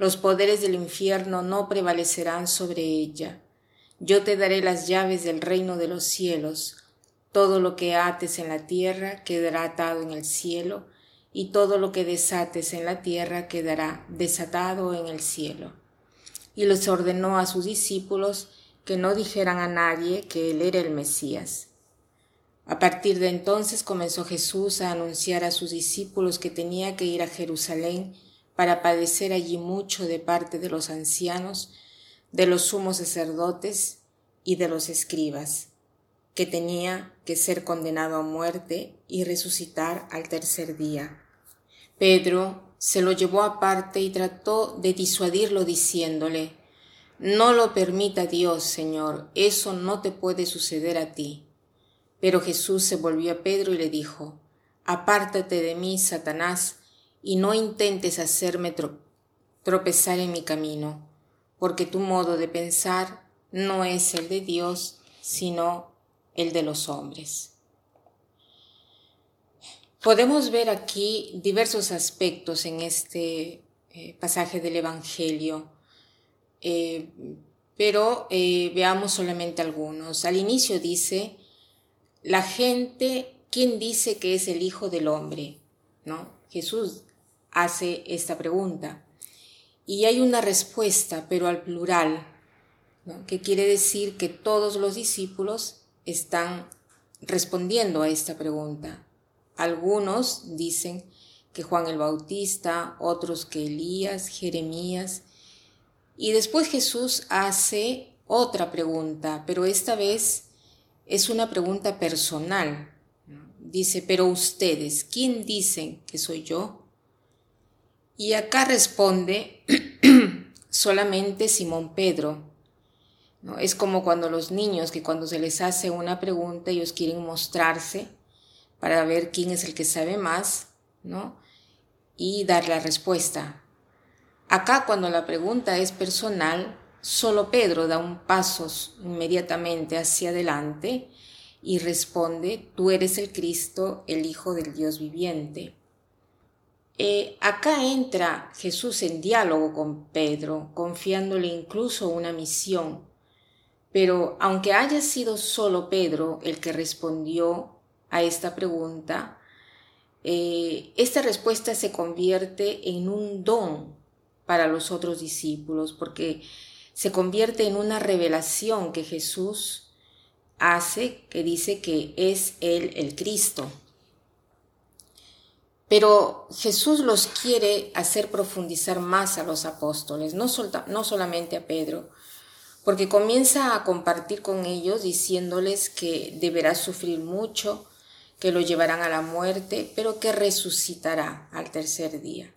Los poderes del infierno no prevalecerán sobre ella. Yo te daré las llaves del reino de los cielos. Todo lo que ates en la tierra quedará atado en el cielo, y todo lo que desates en la tierra quedará desatado en el cielo. Y les ordenó a sus discípulos que no dijeran a nadie que él era el Mesías. A partir de entonces comenzó Jesús a anunciar a sus discípulos que tenía que ir a Jerusalén para padecer allí mucho de parte de los ancianos, de los sumos sacerdotes y de los escribas, que tenía que ser condenado a muerte y resucitar al tercer día. Pedro se lo llevó aparte y trató de disuadirlo diciéndole, No lo permita Dios, Señor, eso no te puede suceder a ti. Pero Jesús se volvió a Pedro y le dijo, Apártate de mí, Satanás, y no intentes hacerme tropezar en mi camino, porque tu modo de pensar no es el de Dios, sino el de los hombres. Podemos ver aquí diversos aspectos en este eh, pasaje del Evangelio, eh, pero eh, veamos solamente algunos. Al inicio dice, la gente, ¿quién dice que es el Hijo del Hombre? ¿No? Jesús hace esta pregunta. Y hay una respuesta, pero al plural, que quiere decir que todos los discípulos están respondiendo a esta pregunta. Algunos dicen que Juan el Bautista, otros que Elías, Jeremías. Y después Jesús hace otra pregunta, pero esta vez es una pregunta personal. Dice, pero ustedes, ¿quién dicen que soy yo? Y acá responde solamente Simón Pedro. ¿no? Es como cuando los niños, que cuando se les hace una pregunta, ellos quieren mostrarse para ver quién es el que sabe más, ¿no? Y dar la respuesta. Acá cuando la pregunta es personal, solo Pedro da un paso inmediatamente hacia adelante y responde, tú eres el Cristo, el Hijo del Dios viviente. Eh, acá entra Jesús en diálogo con Pedro, confiándole incluso una misión. Pero aunque haya sido solo Pedro el que respondió a esta pregunta, eh, esta respuesta se convierte en un don para los otros discípulos, porque se convierte en una revelación que Jesús hace, que dice que es Él el Cristo. Pero Jesús los quiere hacer profundizar más a los apóstoles, no, no solamente a Pedro, porque comienza a compartir con ellos diciéndoles que deberá sufrir mucho, que lo llevarán a la muerte, pero que resucitará al tercer día.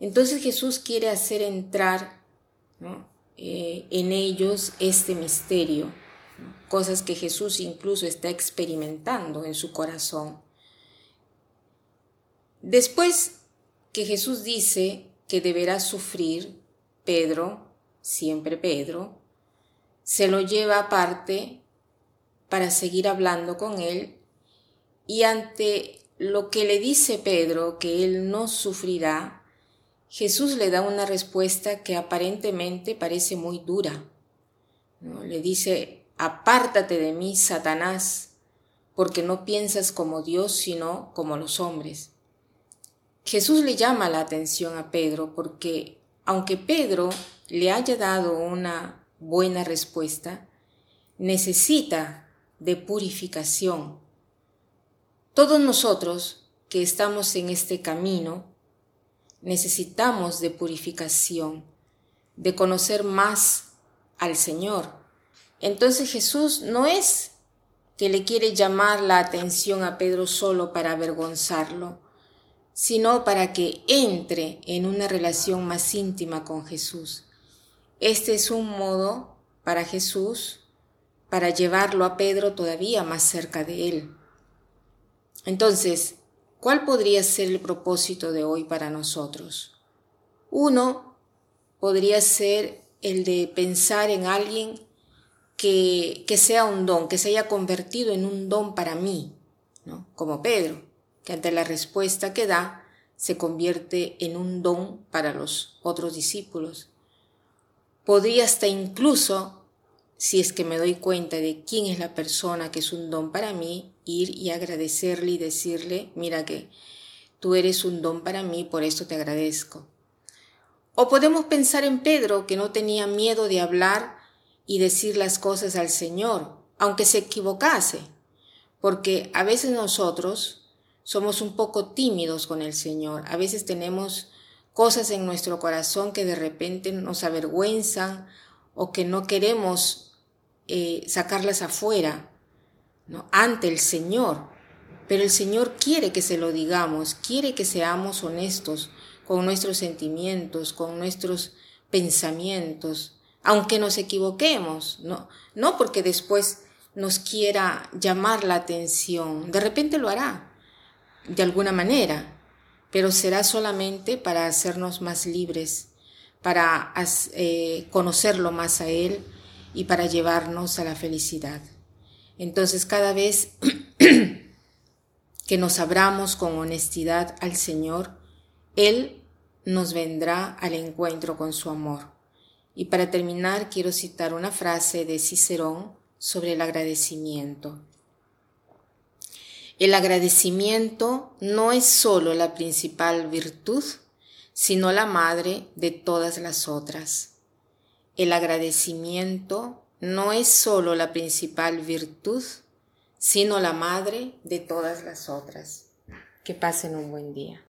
Entonces Jesús quiere hacer entrar eh, en ellos este misterio, cosas que Jesús incluso está experimentando en su corazón. Después que Jesús dice que deberá sufrir, Pedro, siempre Pedro, se lo lleva aparte para seguir hablando con él y ante lo que le dice Pedro que él no sufrirá, Jesús le da una respuesta que aparentemente parece muy dura. Le dice, apártate de mí, Satanás, porque no piensas como Dios, sino como los hombres. Jesús le llama la atención a Pedro porque aunque Pedro le haya dado una buena respuesta, necesita de purificación. Todos nosotros que estamos en este camino necesitamos de purificación, de conocer más al Señor. Entonces Jesús no es que le quiere llamar la atención a Pedro solo para avergonzarlo, sino para que entre en una relación más íntima con Jesús. Este es un modo para Jesús para llevarlo a Pedro todavía más cerca de él. Entonces, ¿cuál podría ser el propósito de hoy para nosotros? Uno podría ser el de pensar en alguien que, que sea un don, que se haya convertido en un don para mí, ¿no? como Pedro, que ante la respuesta que da se convierte en un don para los otros discípulos. Podría hasta incluso, si es que me doy cuenta de quién es la persona que es un don para mí, ir y agradecerle y decirle, mira que tú eres un don para mí, por esto te agradezco. O podemos pensar en Pedro, que no tenía miedo de hablar y decir las cosas al Señor, aunque se equivocase, porque a veces nosotros somos un poco tímidos con el Señor, a veces tenemos cosas en nuestro corazón que de repente nos avergüenzan o que no queremos eh, sacarlas afuera, ante el Señor. Pero el Señor quiere que se lo digamos, quiere que seamos honestos con nuestros sentimientos, con nuestros pensamientos, aunque nos equivoquemos, no, no porque después nos quiera llamar la atención, de repente lo hará, de alguna manera, pero será solamente para hacernos más libres, para eh, conocerlo más a Él y para llevarnos a la felicidad. Entonces cada vez que nos abramos con honestidad al Señor, Él nos vendrá al encuentro con su amor. Y para terminar, quiero citar una frase de Cicerón sobre el agradecimiento. El agradecimiento no es sólo la principal virtud, sino la madre de todas las otras. El agradecimiento no es sólo la principal virtud, sino la madre de todas las otras. Que pasen un buen día.